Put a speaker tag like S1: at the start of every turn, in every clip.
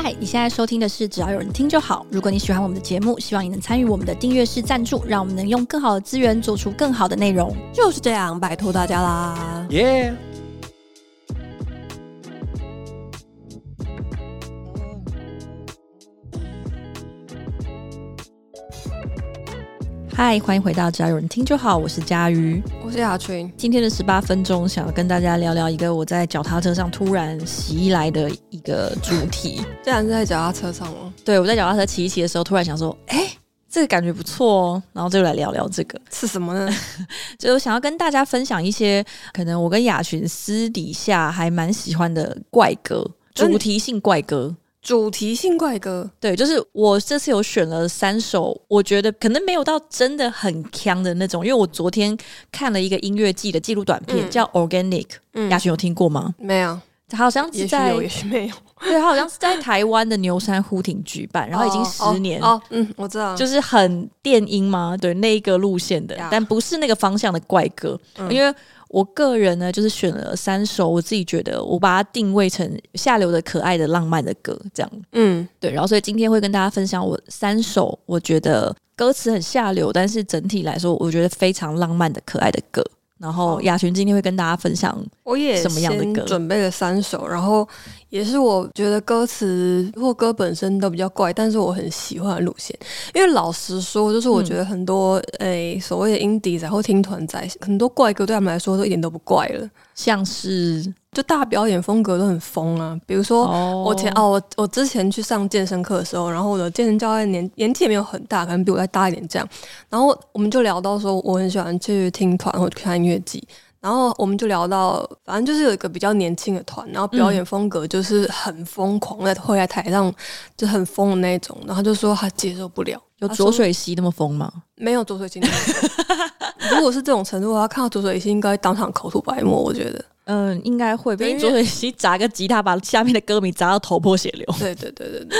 S1: 嗨，你现在收听的是只要有人听就好。如果你喜欢我们的节目，希望你能参与我们的订阅式赞助，让我们能用更好的资源做出更好的内容。
S2: 就是这样，拜托大家啦！
S3: 耶！
S1: 嗨，欢迎回到只要有人听就好，我是佳瑜，
S2: 我是雅群。
S1: 今天的十八分钟，想要跟大家聊聊一个我在脚踏车上突然袭来的一个主题。
S2: 竟然是在脚踏车上吗？
S1: 对，我在脚踏车骑一骑的时候，突然想说，哎，这个感觉不错哦，然后就来聊聊这个
S2: 是什么呢？
S1: 就想要跟大家分享一些可能我跟雅群私底下还蛮喜欢的怪歌，主题性怪歌。
S2: 主题性怪歌，
S1: 对，就是我这次有选了三首，我觉得可能没有到真的很强的那种，因为我昨天看了一个音乐季的纪录短片，嗯、叫 Organic，雅群、嗯、有听过吗？
S2: 没有，
S1: 他好像是在，
S2: 也许没有，
S1: 对，他好像是在台湾的牛山湖亭举办，然后已经十年。
S2: 嗯，我知道，
S1: 就是很电音嘛，对，那一个路线的，但不是那个方向的怪歌，嗯、因为。我个人呢，就是选了三首，我自己觉得我把它定位成下流的、可爱的、浪漫的歌，这样。嗯，对。然后，所以今天会跟大家分享我三首我觉得歌词很下流，但是整体来说我觉得非常浪漫的、可爱的歌。然后雅群今天会跟大家分享，我也什么样的歌？
S2: 准备了三首，然后也是我觉得歌词或歌本身都比较怪，但是我很喜欢的路线。因为老实说，就是我觉得很多诶、嗯欸、所谓的 indie 仔或听团仔，很多怪歌对他们来说都一点都不怪了，
S1: 像是
S2: 就大表演风格都很疯啊。比如说我前哦，我我之前去上健身课的时候，然后我的健身教练年年纪也没有很大，可能比我再大一点这样。然后我们就聊到说，我很喜欢去听团或者看音乐季。然后我们就聊到，反正就是有一个比较年轻的团，然后表演风格就是很疯狂，在会在台上就很疯的那种。然后就说他接受不了，
S1: 有浊水溪那么疯吗？
S2: 没有浊水溪那么疯。如果是这种程度的话，看到浊水溪应该当场口吐白沫，我觉得。
S1: 嗯，应该会被浊水溪砸个吉他，把下面的歌迷砸到头破血流。
S2: 对对对对对，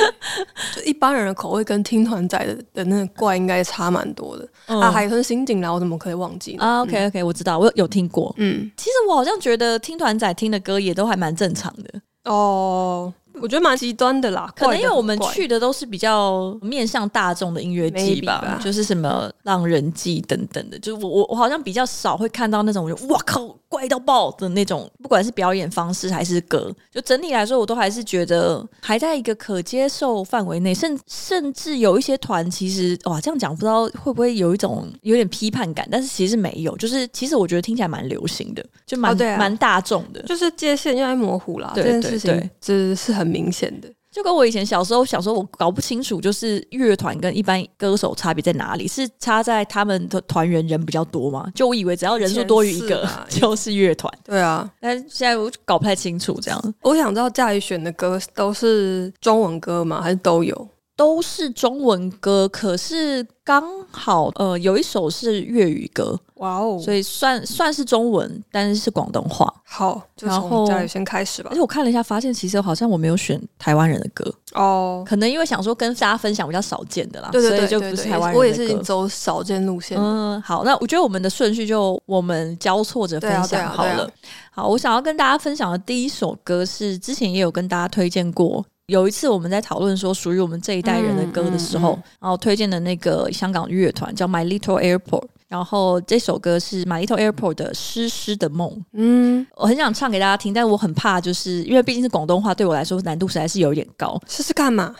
S2: 就一般人的口味跟听团仔的的那个怪应该差蛮多的。嗯、啊，海豚刑警啦，我怎么可以忘记呢？
S1: 啊，OK OK，我知道，我有，有听过。嗯，其实我好像觉得听团仔听的歌也都还蛮正常的
S2: 哦。我觉得蛮极端的啦，
S1: 可能因为我们去的都是比较面向大众的音乐季吧，吧。就是什么浪人记等等的，就是我我我好像比较少会看到那种，我就哇靠，怪到爆的那种，不管是表演方式还是歌，就整体来说，我都还是觉得还在一个可接受范围内，甚甚至有一些团，其实哇这样讲不知道会不会有一种有点批判感，但是其实没有，就是其实我觉得听起来蛮流行的，就蛮、哦对啊、蛮大众的，
S2: 就是界限越来越模糊啦，
S1: 对对对
S2: 这件事情只是很。明显的，
S1: 就跟我以前小时候，小时候我搞不清楚，就是乐团跟一般歌手差别在哪里？是差在他们的团员人比较多吗？就我以为只要人数多于一个 就是乐团。对啊，但现在我搞不太清楚这样。
S2: 我想知道家里选的歌都是中文歌吗？还是都有？
S1: 都是中文歌，可是刚好呃有一首是粤语歌，哇哦，所以算算是中文，但是是广东话。
S2: 好，就从家里先开始吧。
S1: 而且我看了一下，发现其实好像我没有选台湾人的歌哦，可能因为想说跟大家分享比较少见的啦，
S2: 对对对，
S1: 所以就不是台湾人的歌。
S2: 我也是走少见路线。
S1: 嗯，好，那我觉得我们的顺序就我们交错着分享好了。啊啊啊、好，我想要跟大家分享的第一首歌是之前也有跟大家推荐过。有一次我们在讨论说属于我们这一代人的歌的时候，嗯嗯嗯、然后推荐的那个香港乐团叫 My Little Airport，然后这首歌是 My Little Airport 的《湿湿的梦》。嗯，我很想唱给大家听，但是我很怕，就是因为毕竟是广东话，对我来说难度实在是有点高。
S2: 试试看嘛。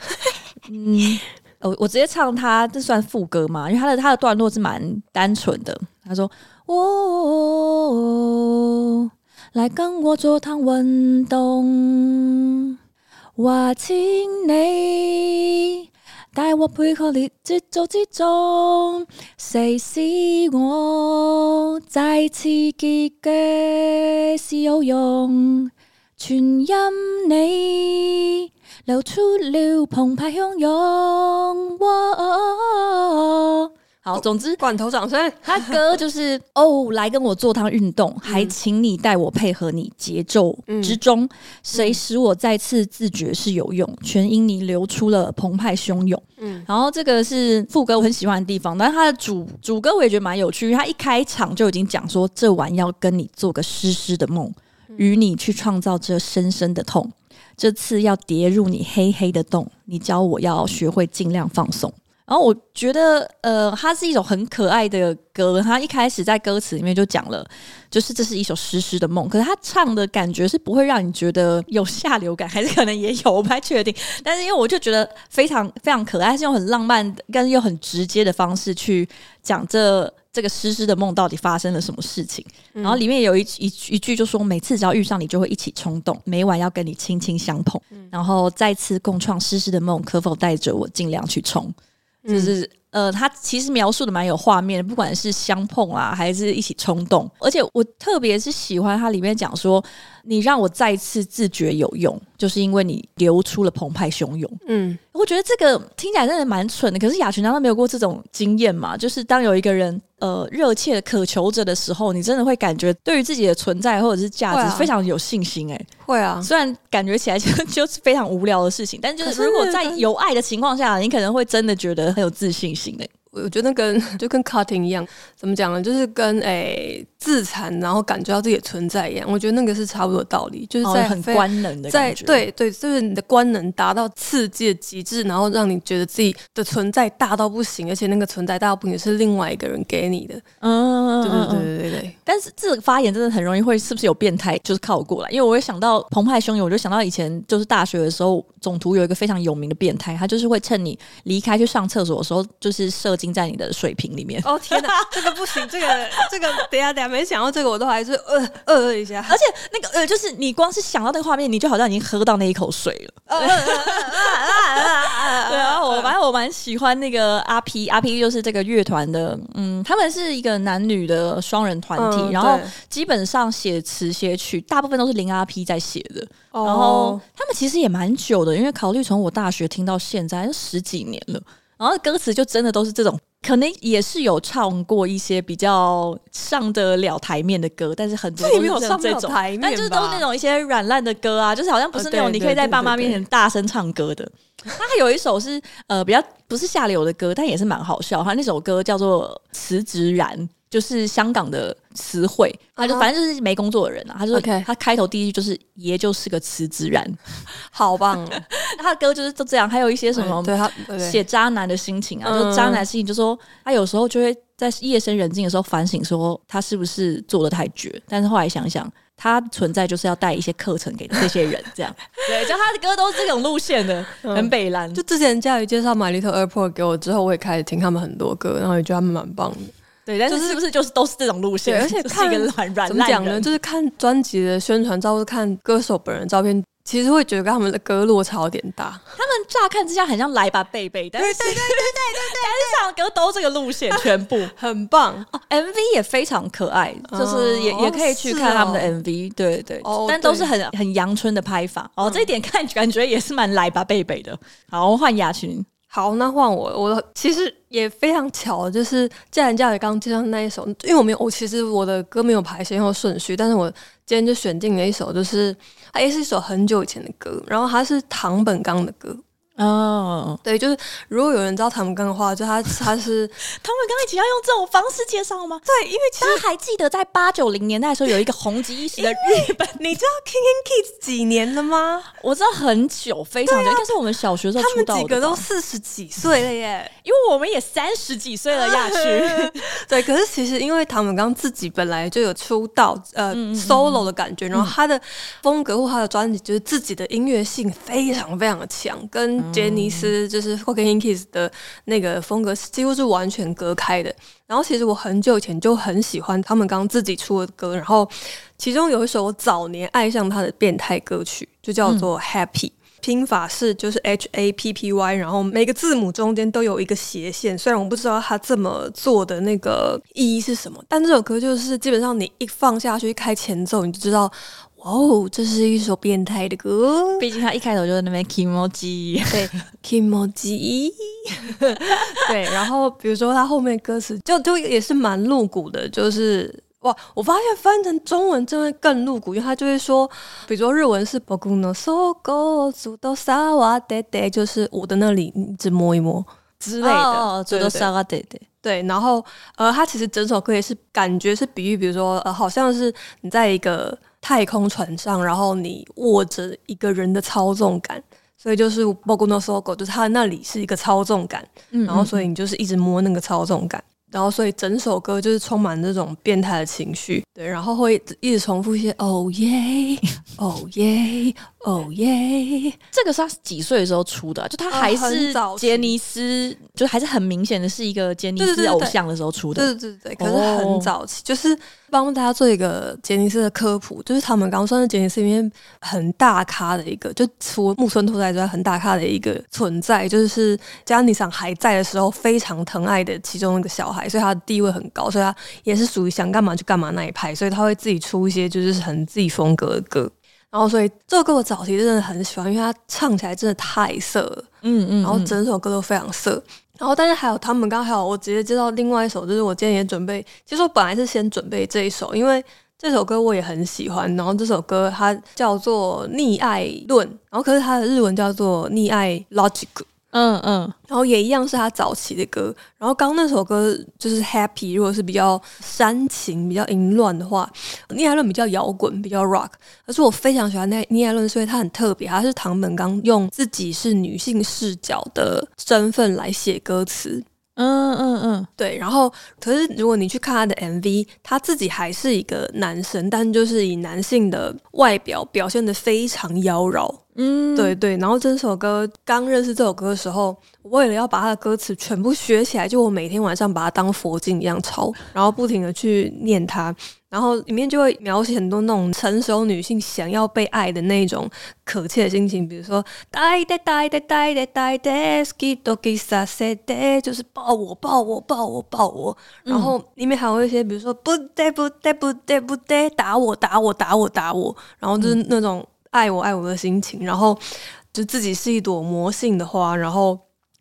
S1: 嗯，我我直接唱它，这算副歌嘛？因为它的它的段落是蛮单纯的。他说：“哦，来跟我做趟运动。”话请你带我配合你节奏之中，谁使我再次结嘅是有用，全因你流出了澎湃汹涌。好，总之，
S2: 罐头掌声。
S1: 他哥就是哦，来跟我做趟运动，嗯、还请你带我配合你节奏之中，谁、嗯、使我再次自觉是有用，全因你流出了澎湃汹涌。嗯，然后这个是副歌，我很喜欢的地方，但是他的主主歌我也觉得蛮有趣，他一开场就已经讲说，这晚要跟你做个湿湿的梦，与你去创造这深深的痛。这次要跌入你黑黑的洞，你教我要学会尽量放松。然后我觉得，呃，它是一首很可爱的歌。它一开始在歌词里面就讲了，就是这是一首湿湿的梦。可是他唱的感觉是不会让你觉得有下流感，还是可能也有，我不太确定。但是因为我就觉得非常非常可爱，是用很浪漫，但是又很直接的方式去讲这这个湿湿的梦到底发生了什么事情。然后里面有一一一句就说，每次只要遇上你，就会一起冲动，每晚要跟你轻轻相碰，然后再次共创湿湿的梦，可否带着我尽量去冲？就是呃，他其实描述的蛮有画面的，不管是相碰啊，还是一起冲动，而且我特别是喜欢他里面讲说，你让我再次自觉有用，就是因为你流出了澎湃汹涌。嗯，我觉得这个听起来真的蛮蠢的，可是雅群难道没有过这种经验吗？就是当有一个人呃热切的渴求着的时候，你真的会感觉对于自己的存在或者是价值非常有信心，欸。哎，
S2: 会啊，
S1: 虽然感觉起来就 就是非常无聊的事情，但就是如果在有爱的情况下，你可能会真的觉得很有自信心的，欸。
S2: 我觉得跟 就跟 cutting 一样，怎么讲呢？就是跟诶、欸、自残，然后感觉到自己的存在一样。我觉得那个是差不多的道理，就是在、
S1: 哦、很官能的。
S2: 在对对，就是你的官能达到刺激的极致，然后让你觉得自己的存在大到不行，而且那个存在大到不行是另外一个人给你的。嗯，对对对对对对。
S1: 但是这个发言真的很容易会是不是有变态？就是靠我过来，因为我会想到澎湃汹涌，我就想到以前就是大学的时候，总图有一个非常有名的变态，他就是会趁你离开去上厕所的时候，就是射精在你的水瓶里面。
S2: 哦天哪，这个不行，这个这个等下等下，没想到这个我都还是呃呃一下，
S1: 而且那个呃就是你光是想到那个画面，你就好像已经喝到那一口水了。对啊，我反正我蛮喜欢那个阿 P，阿 P 就是这个乐团的，嗯，他们是一个男女的双人团体，嗯、然后基本上写词写曲大部分都是林阿 P 在写的，哦、然后他们其实也蛮久的，因为考虑从我大学听到现在十几年了，然后歌词就真的都是这种。可能也是有唱过一些比较上得了台面的歌，但是很多都没有上这种台面，但就是都是那种一些软烂的歌啊，就是好像不是那种你可以在爸妈面前大声唱歌的。他还有一首是呃比较不是下流的歌，但也是蛮好笑。他那首歌叫做《辞职然》。就是香港的词汇，他就反正就是没工作的人啊。他说他开头第一句就是爷就是个辞职然，
S2: 好棒哦。
S1: 他的歌就是都这样，还有一些什么，对他写渣男的心情啊，就渣男的心情，就说他有时候就会在夜深人静的时候反省，说他是不是做的太绝。但是后来想想，他存在就是要带一些课程给这些人，这样 对，就他的歌都是这种路线的，很北蓝。
S2: 就之前佳宇介绍 My Little Airport 给我之后，我也开始听他们很多歌，然后也觉得他们蛮棒的。
S1: 对，但是是不是就是都是这种路线？
S2: 而且看 一个软软怎么讲呢？就是看专辑的宣传照，或看歌手本人照片，其实会觉得跟他们的歌落差有点大。
S1: 他们乍看之下很像来吧贝贝，但是对对对对对对，但是唱歌都这个路线，全部
S2: 很棒
S1: 哦。MV 也非常可爱，就是也也可以去看他们的 MV，对对，但都是很很阳春的拍法哦。这一点看感觉也是蛮来吧贝贝的。好，换雅群。
S2: 好，那换我。我其实也非常巧，就是既然家里刚介绍那一首，因为我没有，我其实我的歌没有排先后顺序，但是我今天就选定了一首，就是它也是一首很久以前的歌，然后它是唐本刚的歌。哦，oh. 对，就是如果有人知道他们刚的话，就他 他是
S1: 他们刚一起要用这种方式介绍吗？
S2: 对，因为其实
S1: 大家还记得在八九零年代的时候有一个红极一时的日本，
S2: 你知道 KinKi Kids 几年了吗？
S1: 我知道很久，非常久，啊、应该是我们小学时候出道的。
S2: 他们几个都四十几岁了耶，
S1: 因为我们也三十几岁了亚区。
S2: 对，可是其实因为他们刚自己本来就有出道呃嗯嗯嗯 solo 的感觉，然后他的风格或他的专辑就是自己的音乐性非常非常的强，跟杰尼斯就是 Cooking Kids 的那个风格几乎是完全隔开的。然后其实我很久以前就很喜欢他们刚自己出的歌，然后其中有一首我早年爱上他的变态歌曲，就叫做 Happy，拼法是就是 H A P P Y，然后每个字母中间都有一个斜线。虽然我不知道他这么做的那个意义是什么，但这首歌就是基本上你一放下去一开前奏，你就知道。哦，这是一首变态的歌。
S1: 毕竟他一开头就在那边 Kimoji，
S2: 对 Kimoji，对。然后比如说他后面歌词就就也是蛮露骨的，就是哇，我发现翻成中文真的更露骨，因为他就会说，比如说日文是 “boku no sogo Zuto sawa de de”，就是我的那里你只摸一摸之类的。
S1: 哦，对对对，
S2: 对。然后呃，他其实整首歌也是感觉是比喻，比如说呃，好像是你在一个。太空船上，然后你握着一个人的操纵感，所以就是《Boku no Soul》就是他那里是一个操纵感，嗯嗯，然后所以你就是一直摸那个操纵感。然后，所以整首歌就是充满这种变态的情绪，对，然后会一直重复一些哦耶，哦耶，哦耶。
S1: 这个是他几岁的时候出的？就他还是杰尼斯，就还是很明显的是一个杰尼斯偶像的时候出的。
S2: 对对对对，可是很早期，就是帮大家做一个杰尼斯的科普，就是他们刚算是杰尼斯里面很大咖的一个，就除木村拓哉之外很大咖的一个存在，就是加尼桑还在的时候非常疼爱的其中一个小孩。所以他的地位很高，所以他也是属于想干嘛就干嘛那一派，所以他会自己出一些就是很自己风格的歌。然后，所以这首歌我早期真的很喜欢，因为他唱起来真的太色了，嗯，嗯嗯，然后整首歌都非常色。然后，但是还有他们刚刚还有我直接接到另外一首，就是我今天也准备，其实我本来是先准备这一首，因为这首歌我也很喜欢。然后这首歌它叫做《溺爱论》，然后可是它的日文叫做《溺爱 Logic》。嗯嗯，然后也一样是他早期的歌。然后刚那首歌就是《Happy》，如果是比较煽情、比较淫乱的话，聂爱伦比较摇滚、比较 rock。可是我非常喜欢那聂爱伦，所以他很特别，他是唐本刚用自己是女性视角的身份来写歌词。嗯嗯嗯，对。然后，可是如果你去看他的 MV，他自己还是一个男生，但就是以男性的外表表现的非常妖娆。嗯，对对。然后这首歌刚认识这首歌的时候，我为了要把它的歌词全部学起来，就我每天晚上把它当佛经一样抄，然后不停的去念它。然后里面就会描写很多那种成熟女性想要被爱的那种可切的心情，比如说“呆呆呆呆呆呆呆呆 ski doki sa se de”，就是抱我抱我抱我抱我。然后里面还有一些，比如说“不得不得不得不得打我打我打我打我”，然后就是那种爱我爱我的心情。然后就自己是一朵魔性的花，然后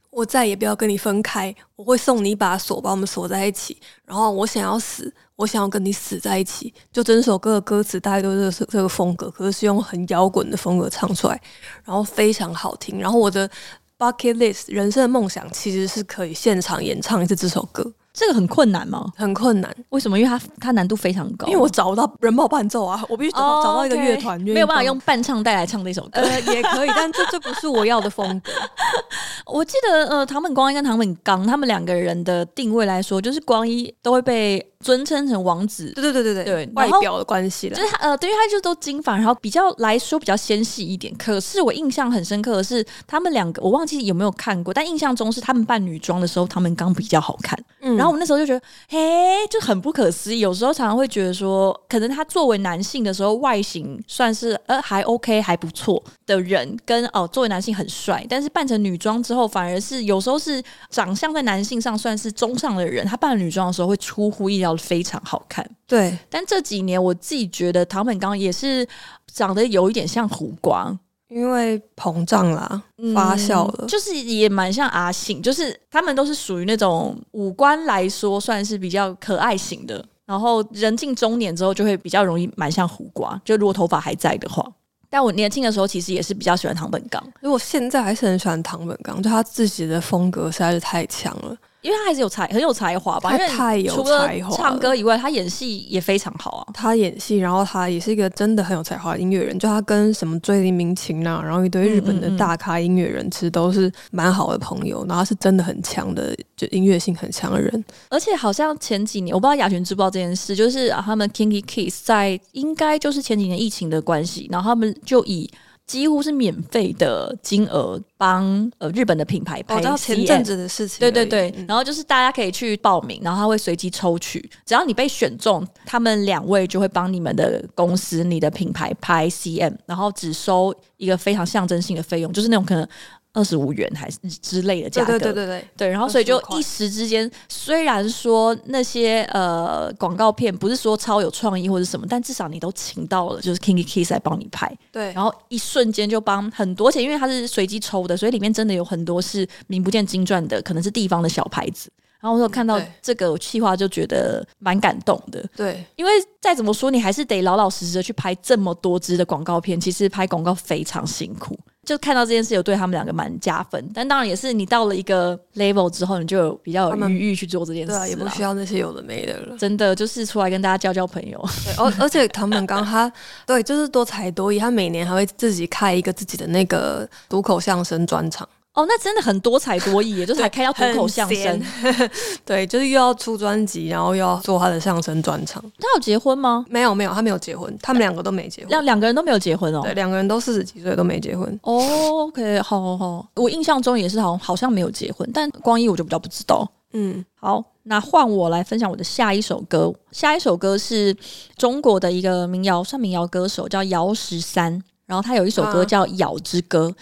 S2: 我再也不要跟你分开，我会送你一把锁，把我们锁在一起。然后我想要死。我想要跟你死在一起，就整首歌的歌词大概都是这个风格，可是是用很摇滚的风格唱出来，然后非常好听。然后我的 bucket list 人生的梦想其实是可以现场演唱一次这首歌。
S1: 这个很困难吗？
S2: 很困难，
S1: 为什么？因为它它难度非常高。
S2: 因为我找不到人帮我伴奏啊，我必须找、oh, 找到一个乐团.
S1: 没有办法用伴唱带来唱这首歌。
S2: 呃，也可以，但这这不是我要的风格。
S1: 我记得呃，唐本光一跟唐本刚他们两个人的定位来说，就是光一都会被尊称成王子。
S2: 对对对对对，对外表的关系了。
S1: 就是他呃，对于他就都金发，然后比较来说比较纤细一点。可是我印象很深刻的是，他们两个我忘记有没有看过，但印象中是他们扮女装的时候，他们刚比较好看。嗯，然后我那时候就觉得。嘿，就很不可思议。有时候常常会觉得说，可能他作为男性的时候，外形算是呃还 OK 还不错的人，跟哦作为男性很帅，但是扮成女装之后，反而是有时候是长相在男性上算是中上的人，他扮女装的时候会出乎意料的非常好看。
S2: 对，
S1: 但这几年我自己觉得唐本刚也是长得有一点像胡瓜。
S2: 因为膨胀啦，发酵了，
S1: 嗯、就是也蛮像阿信，就是他们都是属于那种五官来说算是比较可爱型的，然后人近中年之后就会比较容易蛮像胡瓜，就如果头发还在的话。但我年轻的时候其实也是比较喜欢唐本刚，
S2: 如果现在还是很喜欢唐本刚，就他自己的风格实在是太强了。
S1: 因为他还是有才，很有才华吧？
S2: 他太有才华，
S1: 唱歌以外，他演戏也非常好啊。
S2: 他演戏，然后他也是一个真的很有才华的音乐人。就他跟什么椎名林檎啊，然后一堆日本的大咖音乐人，其实都是蛮好的朋友。然后他是真的很强的，就音乐性很强的人。
S1: 而且好像前几年，我不知道雅群知不知道这件事，就是他们 Kinky Kiss 在应该就是前几年疫情的关系，然后他们就以。几乎是免费的金额帮呃日本的品牌拍，哦知道
S2: 前阵子的事情。
S1: 对对对，然后就是大家可以去报名，然后他会随机抽取，只要你被选中，他们两位就会帮你们的公司、你的品牌拍 CM，然后只收一个非常象征性的费用，就是那种可能。二十五元还是之类的价格，
S2: 对对对对对，
S1: 对，然后所以就一时之间，虽然说那些呃广告片不是说超有创意或者什么，但至少你都请到了，就是 KinKi Kids 来帮你拍，
S2: 对，
S1: 然后一瞬间就帮很多钱，因为它是随机抽的，所以里面真的有很多是名不见经传的，可能是地方的小牌子。然后我有看到这个企划就觉得蛮感动的，
S2: 对，
S1: 因为再怎么说你还是得老老实实的去拍这么多支的广告片，其实拍广告非常辛苦。就看到这件事有对他们两个蛮加分。但当然也是你到了一个 level 之后，你就有比较有余裕去做这件事，
S2: 对啊，也不需要那些有的没的了。
S1: 真的就是出来跟大家交交朋友。
S2: 而而且唐本刚他对就是多才多艺，他每年还会自己开一个自己的那个独口相声专场。
S1: 哦，那真的很多才多艺，就是还开到脱口相声，
S2: 对，就是又要出专辑，然后又要做他的相声专场。
S1: 他有结婚吗？
S2: 没有，没有，他没有结婚，他们两个都没结婚，
S1: 两两个人都没有结婚哦。
S2: 对，两个人都四十几岁都没结婚。
S1: 哦，OK，好好好，我印象中也是好像好像没有结婚，但光一我就比较不知道。嗯，好，那换我来分享我的下一首歌。下一首歌是中国的一个民谣，算民谣歌手，叫姚十三，然后他有一首歌叫《咬之歌》。啊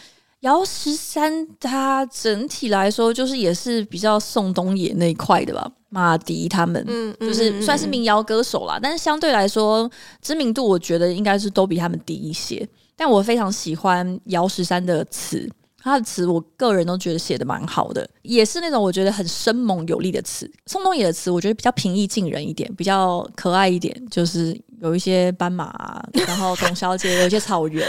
S1: 姚十三，他整体来说就是也是比较宋冬野那一块的吧，马迪他们，嗯，就是算是民谣歌手啦，嗯嗯嗯，但是相对来说知名度，我觉得应该是都比他们低一些。但我非常喜欢姚十三的词。他的词，我个人都觉得写的蛮好的，也是那种我觉得很生猛有力的词。宋冬野的词，我觉得比较平易近人一点，比较可爱一点，就是有一些斑马，然后董小姐有一些草原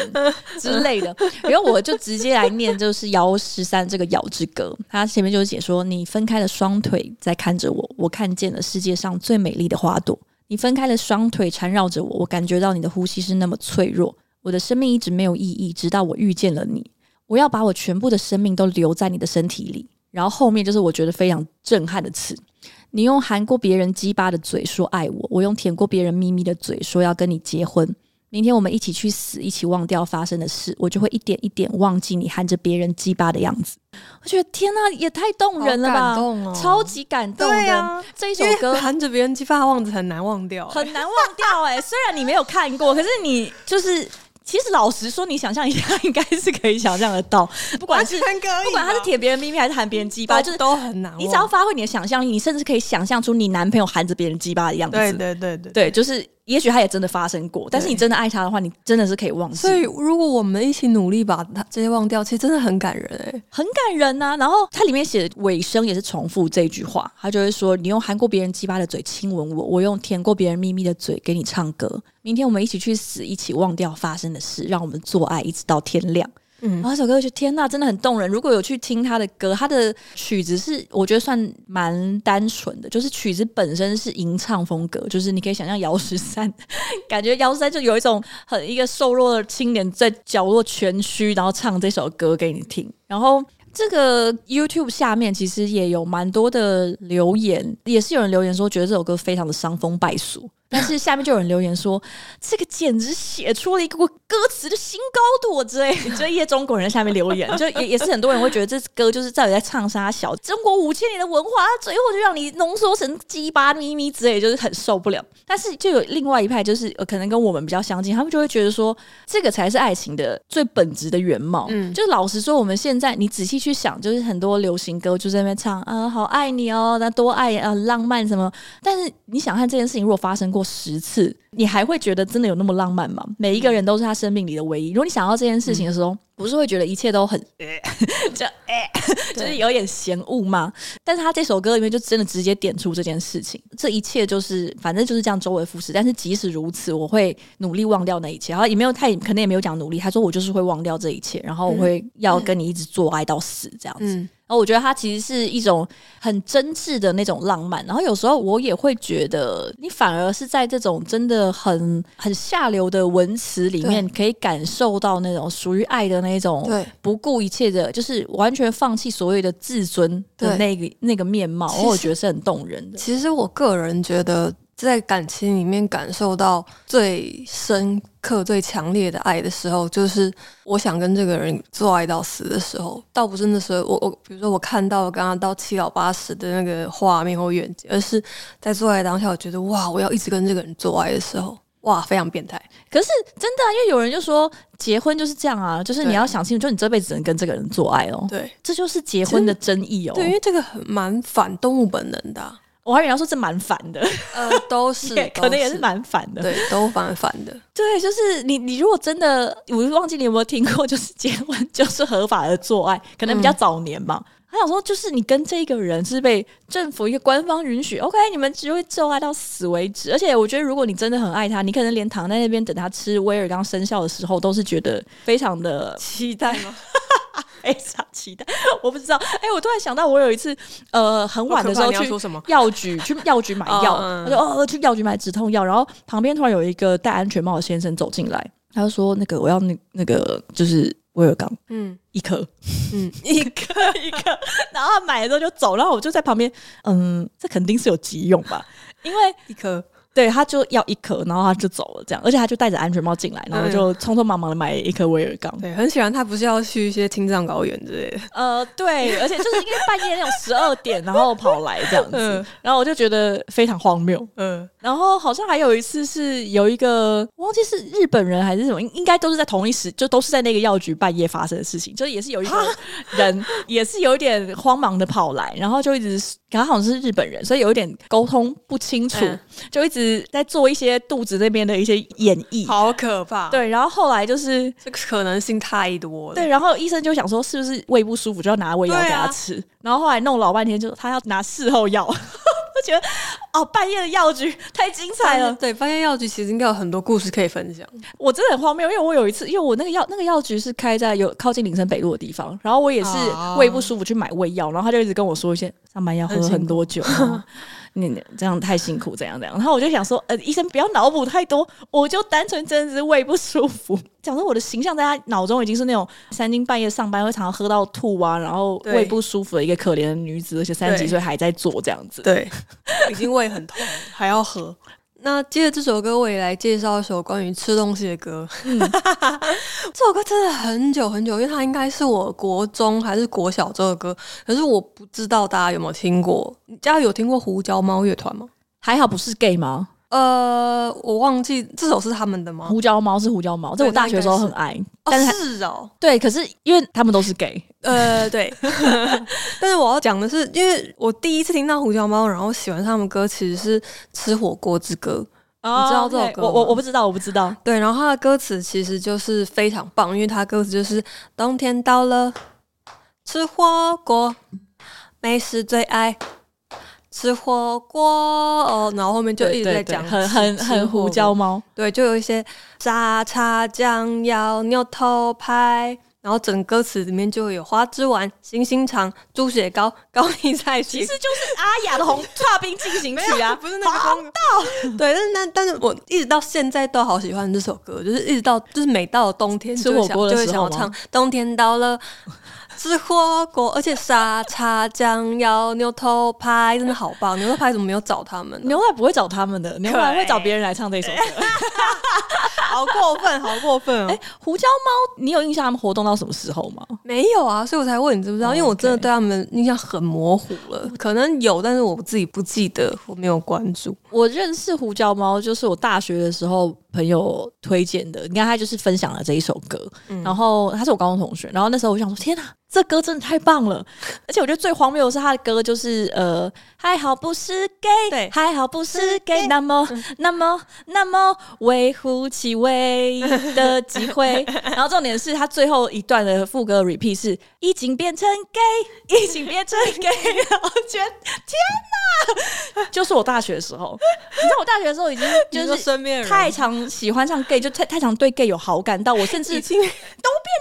S1: 之类的。然后我就直接来念，就是姚十三这个《咬之歌》，他前面就是写说：你分开了双腿在看着我，我看见了世界上最美丽的花朵。你分开了双腿缠绕着我，我感觉到你的呼吸是那么脆弱。我的生命一直没有意义，直到我遇见了你。我要把我全部的生命都留在你的身体里，然后后面就是我觉得非常震撼的词。你用含过别人鸡巴的嘴说爱我，我用舔过别人咪咪的嘴说要跟你结婚。明天我们一起去死，一起忘掉发生的事，我就会一点一点忘记你含着别人鸡巴的样子。我觉得天哪，也太动人了吧！
S2: 哦、
S1: 超级感动啊，这一首歌
S2: 含着别人鸡巴的样子很难忘掉，
S1: 很难忘掉哎、欸。虽然你没有看过，可是你就是。其实老实说，你想象一下，应该是可以想象得到。不管是不管他是舔别人咪咪还是含别人鸡巴，就是
S2: 都很难。
S1: 你只要发挥你的想象力，你甚至可以想象出你男朋友含着别人鸡巴的样子。
S2: 对对对对，
S1: 对，就是。也许他也真的发生过，但是你真的爱他的话，你真的是可以忘记。
S2: 所以，如果我们一起努力把他这些忘掉，其实真的很感人哎、欸，
S1: 很感人呐、啊。然后它里面写的尾声也是重复这句话，他就会说：“你用含过别人鸡巴的嘴亲吻我，我用舔过别人咪咪的嘴给你唱歌。明天我们一起去死，一起忘掉发生的事，让我们做爱一直到天亮。”嗯，然后这首歌就天呐，真的很动人。如果有去听他的歌，他的曲子是我觉得算蛮单纯的，就是曲子本身是吟唱风格，就是你可以想象姚十三，感觉姚十三就有一种很一个瘦弱的青年在角落蜷曲，然后唱这首歌给你听，然后。这个 YouTube 下面其实也有蛮多的留言，也是有人留言说觉得这首歌非常的伤风败俗，但是下面就有人留言说这个简直写出了一个歌词的新高度之类，就一些中国人下面留言，就也也是很多人会觉得这歌就是到底在唱啥小中国五千年的文化，最后就让你浓缩成鸡巴咪咪之类，就是很受不了。但是就有另外一派，就是可能跟我们比较相近，他们就会觉得说这个才是爱情的最本质的原貌。嗯，就老实说，我们现在你仔细去。去想，就是很多流行歌就在那边唱啊，好爱你哦，那多爱啊，浪漫什么？但是你想看这件事情，如果发生过十次，你还会觉得真的有那么浪漫吗？每一个人都是他生命里的唯一。如果你想到这件事情的时候，嗯不是会觉得一切都很 就哎，就是有点嫌恶吗？但是他这首歌里面就真的直接点出这件事情，这一切就是反正就是这样周而复始。但是即使如此，我会努力忘掉那一切。然后也没有他也可能也没有讲努力，他说我就是会忘掉这一切，然后我会要跟你一直做爱到死这样子。嗯然后我觉得它其实是一种很真挚的那种浪漫，然后有时候我也会觉得，你反而是在这种真的很很下流的文词里面，可以感受到那种属于爱的那种，不顾一切的，就是完全放弃所谓的自尊的那个那个面貌，我觉得是很动人的。
S2: 其实我个人觉得。在感情里面感受到最深刻、最强烈的爱的时候，就是我想跟这个人做爱到死的时候。倒不是那时候，我我比如说我看到刚刚到七老八十的那个画面或远景，而是在做爱当下，我觉得哇，我要一直跟这个人做爱的时候，哇，非常变态。
S1: 可是真的，因为有人就说结婚就是这样啊，就是你要想清楚，就你这辈子只能跟这个人做爱哦。
S2: 对，
S1: 这就是结婚的争议哦。
S2: 对，因为这个很蛮反动物本能的啊。
S1: 我还以为要说这蛮烦的，
S2: 呃，都是，
S1: 可能也是蛮烦的，
S2: 对，都蛮烦的。
S1: 对，就是你，你如果真的，我忘记你有没有听过，就是结婚就是合法的做爱，可能比较早年嘛。嗯他想说，就是你跟这个人是被政府一个官方允许，OK，你们只会做爱到死为止。而且我觉得，如果你真的很爱他，你可能连躺在那边等他吃威尔刚生效的时候，都是觉得非常的
S2: 期待吗？
S1: 非常期待。我不知道，哎、欸，我突然想到，我有一次，呃，很晚的时候去药局，去药局买药，他说哦，去药局买止痛药，然后旁边突然有一个戴安全帽的先生走进来，他就说：“那个，我要那那个，就是。”威尔刚，嗯，一颗，嗯，一颗一颗，然后他买了之后就走，然后我就在旁边，嗯，这肯定是有急用吧，因为一颗。对，他就要一颗，然后他就走了，这样，而且他就戴着安全帽进来，然后就匆匆忙忙的买一颗威尔刚。
S2: 对，很喜欢他，不是要去一些青藏高原之类的。
S1: 呃，对，而且就是因为半夜那种十二点，然后跑来这样子，嗯、然后我就觉得非常荒谬。嗯，然后好像还有一次是有一个，我忘记是日本人还是什么，应应该都是在同一时，就都是在那个药局半夜发生的事情，就也是有一个人，也是有一点慌忙的跑来，然后就一直，刚好像是日本人，所以有一点沟通不清楚，嗯、就一直。在做一些肚子那边的一些演绎，
S2: 好可怕。
S1: 对，然后后来就是
S2: 这个可能性太多了。
S1: 对，然后医生就想说是不是胃不舒服，就要拿胃药给他吃。啊、然后后来弄老半天，就他要拿事后药。我觉得哦，半夜的药局太精彩了。
S2: 对，半夜药局其实应该有很多故事可以分享。
S1: 我真的很荒谬，因为我有一次，因为我那个药那个药局是开在有靠近林森北路的地方，然后我也是胃不舒服去买胃药，然后他就一直跟我说一些上班要喝很多酒。你这样太辛苦，怎样怎样？然后我就想说，呃，医生不要脑补太多，我就单纯真的是胃不舒服。讲说我的形象在他脑中已经是那种三更半夜上班会常常喝到吐啊，然后胃不舒服的一个可怜的女子，而且三十几岁还在做这样子。
S2: 对，已经胃很痛还要喝。那接着这首歌，我也来介绍一首关于吃东西的歌。嗯、这首歌真的很久很久，因为它应该是我国中还是国小这首歌，可是我不知道大家有没有听过。你家有听过胡椒猫乐团吗？
S1: 还好不是 gay 吗？
S2: 呃，我忘记这首是他们的吗？
S1: 胡椒猫是胡椒猫，这我大学的时候很爱。但
S2: 是，是哦，
S1: 对，可是因为他们都是 gay，
S2: 呃，对。但是我要讲的是，因为我第一次听到胡椒猫，然后喜欢他们歌，其实是《吃火锅之歌》。哦，你知道这首歌
S1: 我我不知道，我不知道。
S2: 对，然后它的歌词其实就是非常棒，因为它歌词就是冬天到了，吃火锅，美食最爱。吃火锅哦，然后后面就一直在讲
S1: 很很很胡椒猫，
S2: 对，就有一些沙茶酱腰牛头排，然后整歌词里面就有花枝丸、星星肠、猪血糕、高丽菜，
S1: 其实就是阿雅的红剉冰进行曲啊，
S2: 不是那个红豆，对，但是那但是我一直到现在都好喜欢这首歌，就是一直到就是每到冬天
S1: 吃火锅的时候，
S2: 就会想要唱，冬天到了。吃火锅，而且沙茶酱要牛头排真的好棒！牛头排怎么没有找他们？
S1: 牛头排不会找他们的，牛头排会找别人来唱这首歌。
S2: 好过分，好过分哦！哎、欸，
S1: 胡椒猫，你有印象他们活动到什么时候吗？
S2: 没有啊，所以我才问你知不知道？Oh, 因为我真的对他们印象很模糊了，可能有，但是我自己不记得，我没有关注。
S1: 我认识胡椒猫，就是我大学的时候朋友推荐的。你看，他就是分享了这一首歌，嗯、然后他是我高中同学，然后那时候我想说，天哪！这歌真的太棒了，而且我觉得最荒谬的是他的歌，就是呃，还好不是 gay，对，还好不是 gay，那么那么那么微乎其微的机会。然后重点是他最后一段的副歌 repeat 是已经变成 gay，已经变成 gay。我觉得天哪，就是我大学的时候，你知道我大学的时候已经就是身边太常喜欢上 gay，就太太常对 gay 有好感到我甚至已经都变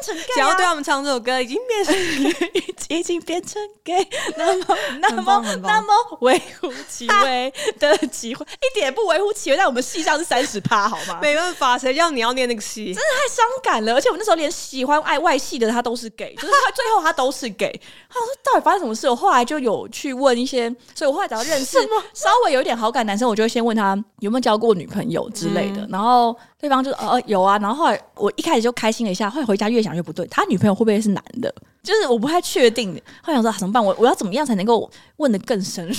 S1: 成 gay，
S2: 想要对他们唱这首歌已经变成。
S1: 已经变成 gay，那么那么那么微乎其微的机会，一点也不微乎其微。在我们戏上是三十趴，好吗？
S2: 没办法，谁叫你要念那个戏？
S1: 真的太伤感了。而且我那时候连喜欢爱外系的他都是 gay，就是他最后他都是 gay。他说到底发生什么事？我后来就有去问一些，所以我后来只要认识稍微有一点好感男生，我就会先问他有没有交过女朋友之类的，嗯、然后。对方就呃有啊，然后后来我一开始就开心了一下，后来回家越想越不对，他女朋友会不会是男的？就是我不太确定。后来想说、啊、怎么办？我我要怎么样才能够问的更深入？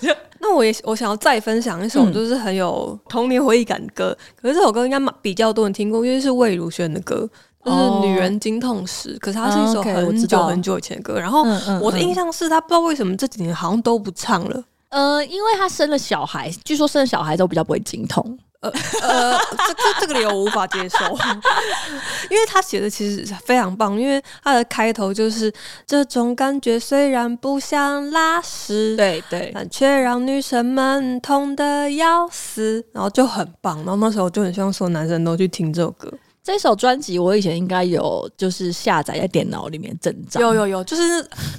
S2: 那我也我想要再分享一首，就是很有童年回忆感的歌。嗯、可是这首歌应该比较多人听过，因为是魏如萱的歌，就是《女人经痛时》。可是它是一首很久很久以前的歌。然后我的印象是他不知道为什么这几年好像都不唱了。
S1: 呃，因为他生了小孩，据说生了小孩都比较不会经痛。
S2: 呃呃，这这这个理由我无法接受，因为他写的其实非常棒，因为他的开头就是这种感觉虽然不像拉屎，
S1: 对对，
S2: 但却让女生们痛得要死，然后就很棒，然后那时候就很希望所有男生都去听这首歌。
S1: 这首专辑我以前应该有，就是下载在电脑里面整张。
S2: 有有有，就是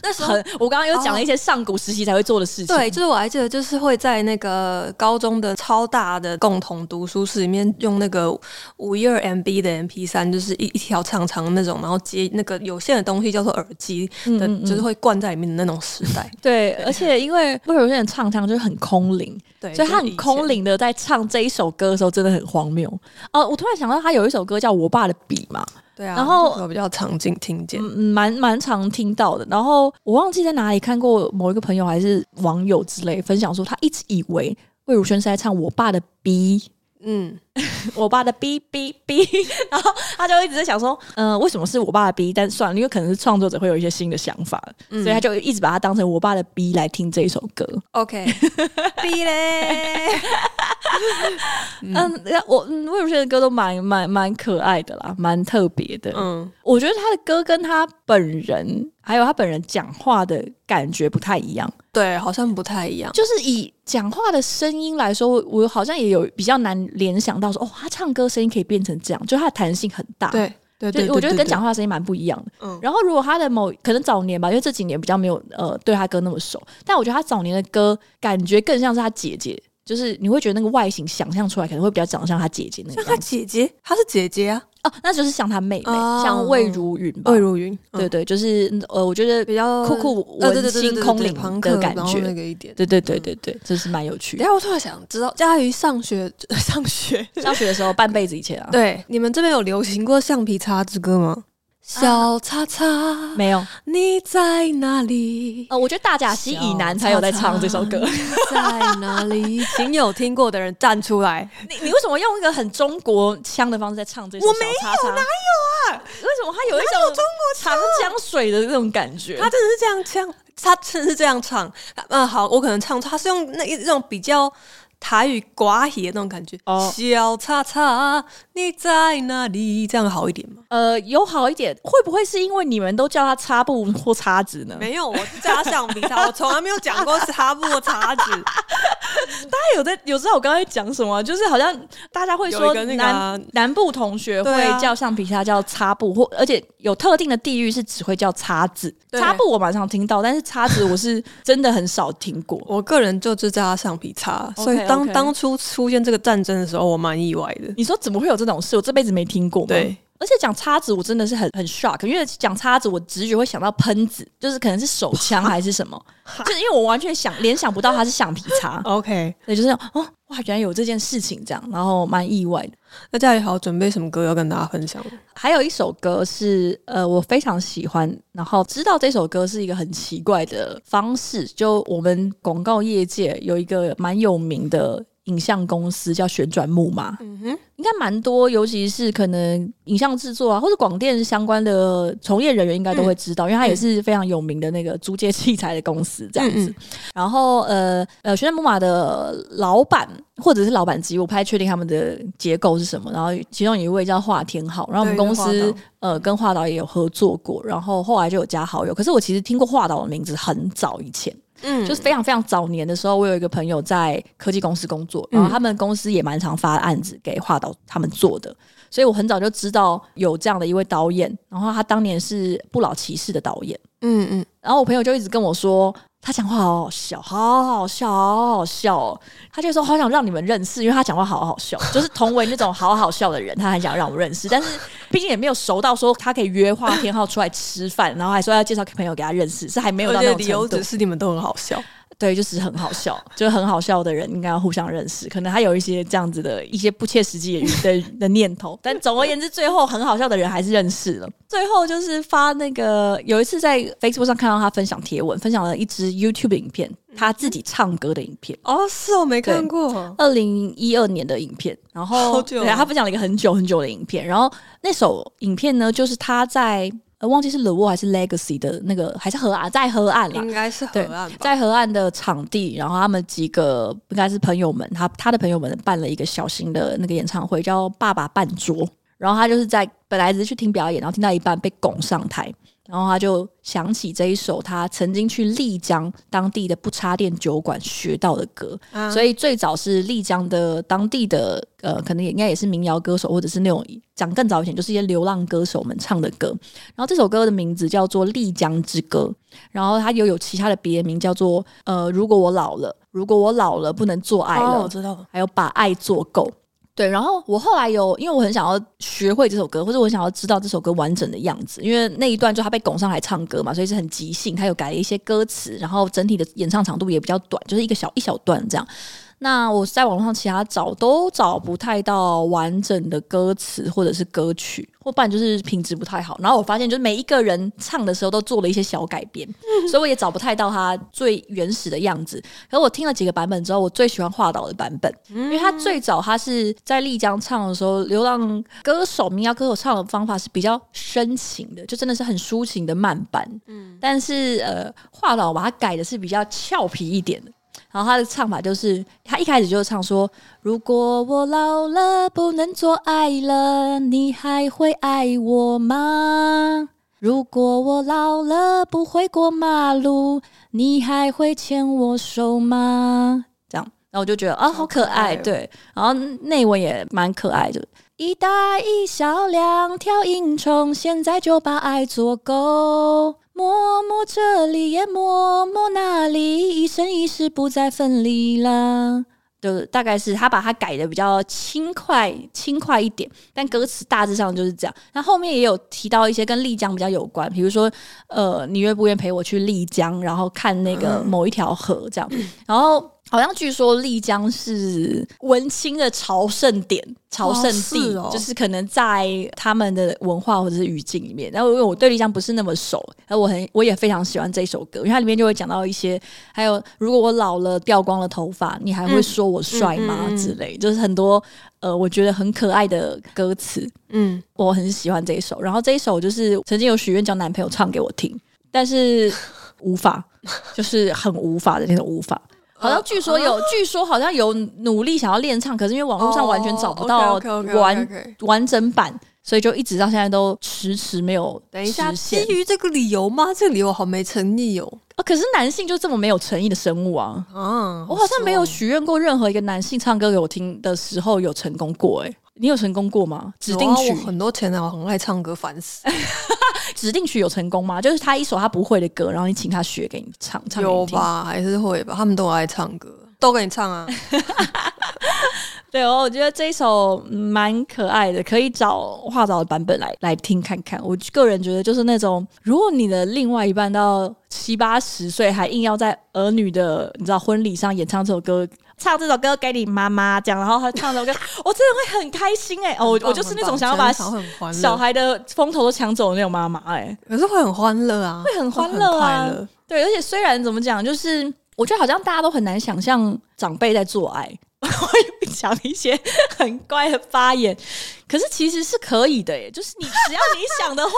S2: 那时候
S1: 我刚刚有讲了一些上古时期才会做的事情。
S2: 对，就是我还记得，就是会在那个高中的超大的共同读书室里面，用那个五一二 MB 的 MP 三，就是一一条长长的那种，然后接那个有线的东西叫做耳机的，就是会灌在里面的那种时代。
S1: 对，而且因为魏如萱的唱腔就是很空灵，对，所以他很空灵的在唱这一首歌的时候，真的很荒谬。哦，我突然想到，他有一首歌叫。我爸的笔嘛，
S2: 对啊，
S1: 然后
S2: 我比较常听听见，
S1: 嗯，蛮蛮常听到的。然后我忘记在哪里看过某一个朋友还是网友之类分享说，他一直以为魏如萱是在唱我爸的笔。嗯，我爸的 B B B，然后他就一直在想说，嗯、呃，为什么是我爸的 B？但算了，因为可能是创作者会有一些新的想法，嗯、所以他就一直把它当成我爸的 B 来听这一首歌。
S2: OK，B 嘞，
S1: 嗯，我魏如萱的歌都蛮蛮蛮可爱的啦，蛮特别的。嗯，我觉得他的歌跟他本人还有他本人讲话的感觉不太一样。
S2: 对，好像不太一样。
S1: 就是以讲话的声音来说，我好像也有比较难联想到说，哦，他唱歌声音可以变成这样，就他的弹性很大。
S2: 对对对，
S1: 我觉得跟讲话的声音蛮不一样的。嗯。然后，如果他的某可能早年吧，因为这几年比较没有呃对他歌那么熟，但我觉得他早年的歌感觉更像是他姐姐，就是你会觉得那个外形想象出来可能会比较长得像他姐姐那个。
S2: 像他姐姐，他是姐姐啊。
S1: 哦，那就是像他妹妹，哦、像魏如云吧？
S2: 魏如云，
S1: 对对，就是呃，我觉得比较酷酷、文青、空灵的感觉，那个一点，对对对对对，这是蛮有趣的。
S2: 然后我突然想知道，佳瑜上学 上学
S1: 上学的时候，半辈子以前啊，
S2: 对，你们这边有流行过橡皮擦之歌吗？小叉叉，
S1: 没有，
S2: 你在哪里？
S1: 呃，我觉得大甲溪以南才有在唱这首歌。
S2: 在哪里？请有听过的人站出来。
S1: 你你为什么用一个很中国腔的方式在唱这首？
S2: 我没有，哪有啊？为
S1: 什么他有一种中国长江水的那种感觉？
S2: 他真的是这样唱，他真的是这样唱。嗯，好，我可能唱错，他是用那一种比较。台语寡语的那种感觉，哦、小叉叉，你在哪里？这样好一点吗？
S1: 呃，有好一点，会不会是因为你们都叫他擦布或叉子呢？
S2: 没有，我是叫他橡皮擦，我从来没有讲过擦布或叉子。
S1: 大家有在有知道我刚才讲什么？就是好像大家会说南、啊、南部同学会叫橡皮擦叫擦布，或而且有特定的地域是只会叫擦子。擦布我马上听到，但是擦子我是真的很少听过。
S2: 我个人就只叫他橡皮擦，所以。当当初出现这个战争的时候，我蛮意外的。
S1: 你说怎么会有这种事？我这辈子没听过。
S2: 对，
S1: 而且讲叉子，我真的是很很 shock，因为讲叉子，我直觉会想到喷子，就是可能是手枪还是什么，就是因为我完全想联想不到它是橡皮擦。
S2: OK，
S1: 对，就是哦，哇，原来有这件事情这样，然后蛮意外的。
S2: 那家里好准备什么歌要跟大家分享？
S1: 还有一首歌是呃，我非常喜欢，然后知道这首歌是一个很奇怪的方式，就我们广告业界有一个蛮有名的。影像公司叫旋转木马，嗯哼，应该蛮多，尤其是可能影像制作啊，或者广电相关的从业人员应该都会知道，嗯、因为它也是非常有名的那个租借器材的公司这样子。嗯嗯然后呃呃，旋转木马的老板或者是老板级，我不太确定他们的结构是什么。然后其中有一位叫华天浩，然后我们公司呃跟华导也有合作过，然后后来就有加好友。可是我其实听过华导的名字很早以前。嗯，就是非常非常早年的时候，我有一个朋友在科技公司工作，然后他们公司也蛮常发案子给画导他们做的，所以我很早就知道有这样的一位导演，然后他当年是《不老骑士》的导演，嗯嗯，然后我朋友就一直跟我说。他讲话好好笑，好好笑，好好笑！他就说好想让你们认识，因为他讲话好好笑，就是同为那种好好笑的人，他很想让我认识。但是毕竟也没有熟到说他可以约华天浩出来吃饭，然后还说要介绍朋友给他认识，是还没有到那种程度。
S2: 只是你们都很好笑。
S1: 对，就是很好笑，就是很好笑的人应该要互相认识。可能他有一些这样子的一些不切实际的的念头，但总而言之，最后很好笑的人还是认识了。最后就是发那个有一次在 Facebook 上看到他分享贴文，分享了一支 YouTube 影片，他自己唱歌的影片。
S2: 哦，是我没看过，
S1: 二零一二年的影片。然后，对，他分享了一个很久很久的影片。然后那首影片呢，就是他在。呃，忘记是 The Wall 还是 Legacy 的那个，还是河岸，在河岸啦，
S2: 应该是河岸，
S1: 在河岸的场地，然后他们几个应该是朋友们，他他的朋友们办了一个小型的那个演唱会，叫《爸爸半桌》，然后他就是在本来只是去听表演，然后听到一半被拱上台。然后他就想起这一首他曾经去丽江当地的不插电酒馆学到的歌，啊、所以最早是丽江的当地的呃，可能也应该也是民谣歌手，或者是那种讲更早以前就是一些流浪歌手们唱的歌。然后这首歌的名字叫做《丽江之歌》，然后它又有其他的别名叫做呃，如果我老了，如果我老了不能做爱了，
S2: 哦、我知道，
S1: 还有把爱做够。对，然后我后来有，因为我很想要学会这首歌，或者我想要知道这首歌完整的样子，因为那一段就他被拱上来唱歌嘛，所以是很即兴，他有改了一些歌词，然后整体的演唱长度也比较短，就是一个小一小段这样。那我在网络上其他找都找不太到完整的歌词或者是歌曲，或不然就是品质不太好。然后我发现，就是每一个人唱的时候都做了一些小改编，嗯、所以我也找不太到他最原始的样子。可是我听了几个版本之后，我最喜欢华岛的版本，嗯、因为他最早他是在丽江唱的时候，流浪歌手、民谣歌手唱的方法是比较深情的，就真的是很抒情的慢版。嗯，但是呃，华岛把它改的是比较俏皮一点的。然后他的唱法就是，他一开始就唱说：“如果我老了不能做爱了，你还会爱我吗？如果我老了不会过马路，你还会牵我手吗？”这样，然后我就觉得啊，好可爱，对。然后内文也蛮可爱的，一大一小两条萤虫，现在就把爱做够。摸摸这里，也摸摸那里，一生一世不再分离了。就大概是他把它改的比较轻快，轻快一点，但歌词大致上就是这样。那后面也有提到一些跟丽江比较有关，比如说，呃，你愿不愿陪我去丽江，然后看那个某一条河这样，然后。好像据说丽江是文青的朝圣点、朝圣地，哦是哦、就是可能在他们的文化或者是语境里面。然后因为我对丽江不是那么熟，然后我很我也非常喜欢这首歌，因为它里面就会讲到一些，还有如果我老了掉光了头发，你还会说我帅吗？嗯、之类，就是很多呃我觉得很可爱的歌词。嗯，我很喜欢这一首。然后这一首就是曾经有许愿叫男朋友唱给我听，但是无法，就是很无法的那种无法。好像据说有，据说好像有努力想要练唱，可是因为网络上完全找不到完完整版，所以就一直到现在都迟迟没有。
S2: 等一下，基于这个理由吗？这个理由好没诚意哦。
S1: 啊，可是男性就这么没有诚意的生物啊！啊，我好像没有许愿过任何一个男性唱歌给我听的时候有成功过。哎，你有成功过吗？指定曲
S2: 很多前男友很爱唱歌，烦死。
S1: 指定曲有成功吗？就是他一首他不会的歌，然后你请他学给你唱，唱
S2: 有吧？还是会吧？他们都爱唱歌，都给你唱啊。
S1: 对哦，我觉得这一首蛮可爱的，可以找华岛的版本来来听看看。我个人觉得就是那种，如果你的另外一半到七八十岁还硬要在儿女的你知道婚礼上演唱这首歌，唱这首歌给你妈妈讲，然后他唱这首歌，我真的会很开心哎、欸！哦，我我就是那种想要把小孩的风头都抢走的那种妈妈哎，
S2: 可是会很欢乐啊，
S1: 会很欢乐啊，对，而且虽然怎么讲，就是我觉得好像大家都很难想象长辈在做爱。我也不讲一些很怪的发言，可是其实是可以的耶，就是你只要你想的话，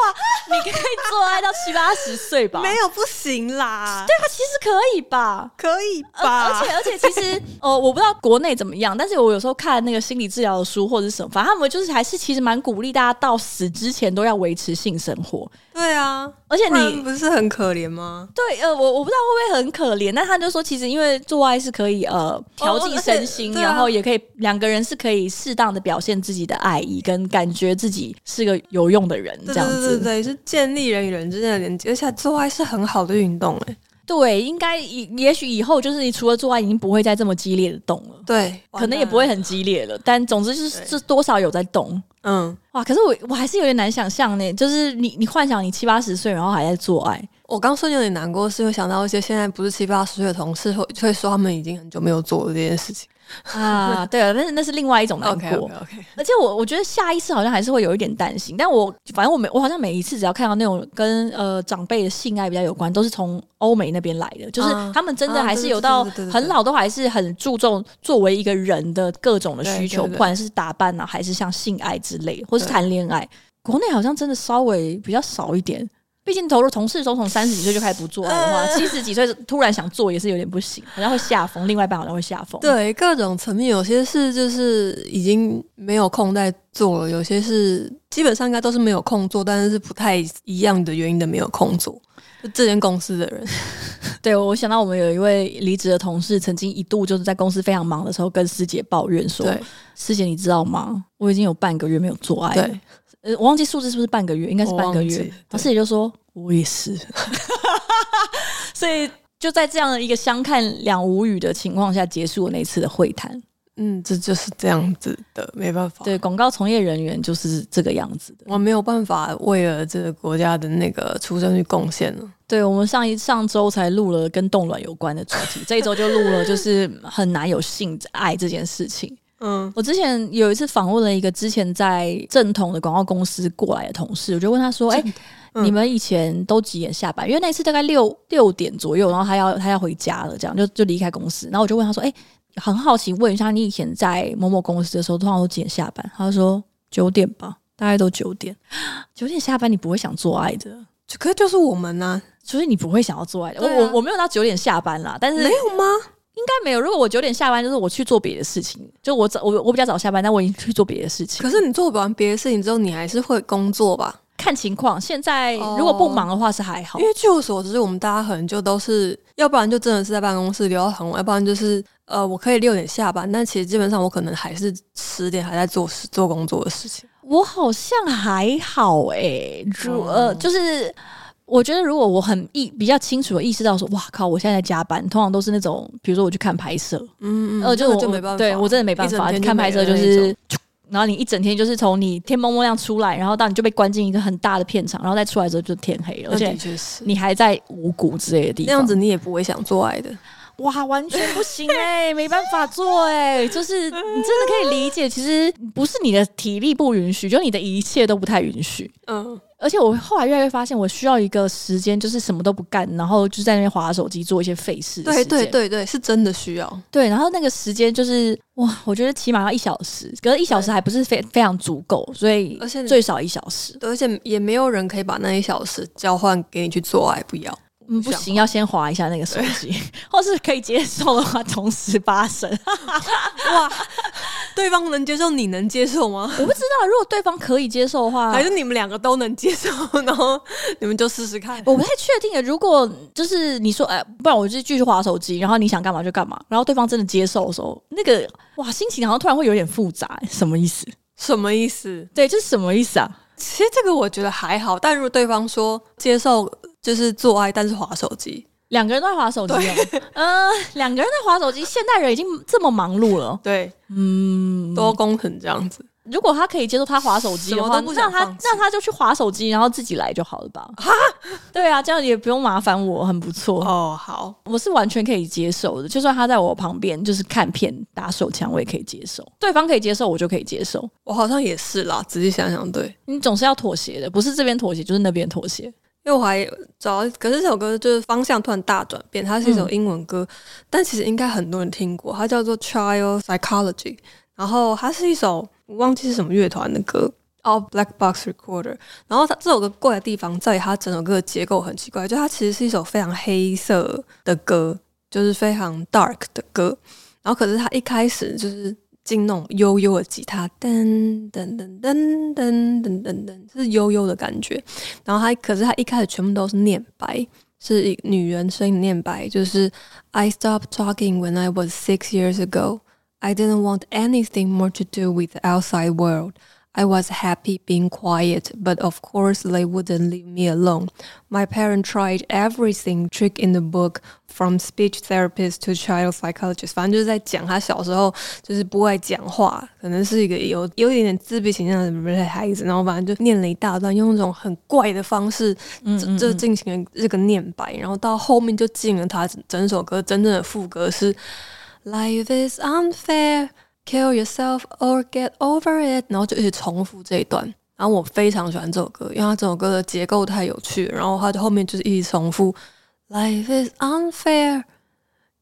S1: 你可以做爱到七八十岁吧？
S2: 没有不行啦，
S1: 对啊，其实可以吧？
S2: 可以吧？
S1: 而且而且，其实 呃，我不知道国内怎么样，但是我有时候看那个心理治疗的书或者什么，反正他们就是还是其实蛮鼓励大家到死之前都要维持性生活。
S2: 对啊，
S1: 而且你
S2: 不是很可怜吗？
S1: 对，呃，我我不知道会不会很可怜，但他就说其实因为做爱是可以呃调剂身心。哦然后也可以，两个人是可以适当的表现自己的爱意，跟感觉自己是个有用的人，这样子。
S2: 对对对，是建立人与人之间的连接，而且做爱是很好的运动，哎。
S1: 对，应该也也许以后就是你除了做爱，已经不会再这么激烈的动了。
S2: 对，
S1: 可能也不会很激烈了，但总之就是是多少有在动。嗯，哇，可是我我还是有点难想象呢，就是你你幻想你七八十岁，然后还在做爱。
S2: 我刚说有点难过，是会想到一些现在不是七八十岁的同事会会说他们已经很久没有做了这件事情。
S1: 啊，对啊，但是那是另外一种难过。
S2: Okay, okay, okay.
S1: 而且我我觉得下一次好像还是会有一点担心。但我反正我每我好像每一次只要看到那种跟呃长辈的性爱比较有关，都是从欧美那边来的，就是他们真的还是有到很老都还是很注重作为一个人的各种的需求，不管是打扮啊，还是像性爱之类，或是谈恋爱。国内好像真的稍微比较少一点。毕竟投入同事都从三十几岁就开始不做爱的话，七十、呃、几岁突然想做也是有点不行，好像会下风。另外一半好像会下风。
S2: 对，各种层面，有些事就是已经没有空在做了，有些是基本上应该都是没有空做，但是是不太一样的原因的没有空做。就这间公司的人，
S1: 对，我想到我们有一位离职的同事，曾经一度就是在公司非常忙的时候，跟师姐抱怨说：“师姐，你知道吗？我已经有半个月没有做爱。”对。呃，我忘记数字是不是半个月，应该是半个月。然后师也就说：“我也是。”所以就在这样的一个相看两无语的情况下，结束了那次的会谈。
S2: 嗯，这就是这样子的，没办法。
S1: 对，广告从业人员就是这个样子的。
S2: 我没有办法为了这个国家的那个出生率贡献了。
S1: 对，我们上一上周才录了跟冻卵有关的主题，这一周就录了就是很难有性爱这件事情。嗯，我之前有一次访问了一个之前在正统的广告公司过来的同事，我就问他说：“哎、欸，嗯、你们以前都几点下班？因为那次大概六六点左右，然后他要他要回家了，这样就就离开公司。然后我就问他说：‘哎、欸，很好奇，问一下你以前在某某公司的时候，通常都几点下班？’他说九点吧，大概都九点。九点下班，你不会想做爱的？
S2: 可是就是我们呢、啊，
S1: 所以你不会想要做爱的。啊、我我我没有到九点下班啦，但是
S2: 没有吗？”
S1: 应该没有。如果我九点下班，就是我去做别的事情。就我早我我比较早下班，但我已经去做别的事情。
S2: 可是你做完别的事情之后，你还是会工作吧？
S1: 看情况。现在如果不忙的话是还好，
S2: 因为据我所知，我们大家可能就都是，要不然就真的是在办公室留到很晚，要不然就是呃，我可以六点下班，但其实基本上我可能还是十点还在做事做工作的事情。
S1: 我好像还好哎、欸，就呃就是。我觉得，如果我很意比较清楚的意识到说，哇靠，我现在在加班，通常都是那种，比如说我去看拍摄，嗯嗯，呃，就我就没办法，对我真的没办法看拍摄，就是，然后你一整天就是从你天蒙蒙亮出来，然后到你就被关进一个很大的片场，然后再出来之后就天黑了，而且你还在五谷之类的地方，
S2: 那样子你也不会想做爱的，
S1: 哇，完全不行哎、欸，没办法做哎、欸，就是你真的可以理解，其实不是你的体力不允许，就你的一切都不太允许，嗯。而且我后来越来越发现，我需要一个时间，就是什么都不干，然后就在那边划手机，做一些费事。
S2: 对对对对，是真的需要。
S1: 对，然后那个时间就是哇，我觉得起码要一小时，可是一小时还不是非非常足够，所以而且最少一小时。
S2: 而且也没有人可以把那一小时交换给你去做爱，不要。
S1: 嗯，不行，要先滑一下那个手机，或是可以接受的话，同时发生。
S2: 哇，对方能接受，你能接受吗？
S1: 我不知道，如果对方可以接受的话，
S2: 还是你们两个都能接受，然后你们就试试看。
S1: 我不太确定诶，如果就是你说，哎，不然我就继续划手机，然后你想干嘛就干嘛，然后对方真的接受的时候，那个哇，心情好像突然会有点复杂，什么意思？
S2: 什么意思？
S1: 对，这是什么意思啊？
S2: 其实这个我觉得还好，但如果对方说接受。就是做爱，但是划手机，
S1: 两个人都在划手机。嗯，两个人在划手机，现代人已经这么忙碌了。
S2: 对，嗯，多工程这样子。
S1: 如果他可以接受他划手机的话，那他那他就去划手机，然后自己来就好了吧？哈，对啊，这样也不用麻烦我，很不错。
S2: 哦，好，
S1: 我是完全可以接受的。就算他在我旁边，就是看片打手枪，我也可以接受。对方可以接受，我就可以接受。
S2: 我好像也是啦，仔细想想，对，
S1: 你总是要妥协的，不是这边妥协就是那边妥协。
S2: 因为我还找，可是这首歌就是方向突然大转变，它是一首英文歌，但其实应该很多人听过，它叫做《Child Psychology》，然后它是一首我忘记是什么乐团的歌，哦，Black Box Recorder。然后它这首歌怪的地方在于它整首歌的结构很奇怪，就它其实是一首非常黑色的歌，就是非常 dark 的歌，然后可是它一开始就是。进那种悠悠的吉他，噔噔噔噔噔噔噔噔，是悠悠的感觉。然后他，可是他一开始全部都是念白，是一女人声音念白，就是 I stopped talking when I was six years ago. I didn't want anything more to do with the outside world. I was happy being quiet, but of course they wouldn't leave me alone. My parents tried everything trick in the book, from speech therapist to child psychologist。反正就是在讲他小时候就是不爱讲话，可能是一个有有一点点自闭倾向的孩子，然后反正就念了一大段，用那种很怪的方式，就进行了这个念白，然后到后面就进了他整首歌真正的副歌是 Life is unfair。 Kill yourself or get over it，然后就一直重复这一段。然后我非常喜欢这首歌，因为它这首歌的结构太有趣。然后它后面就是一直重复，Life is unfair。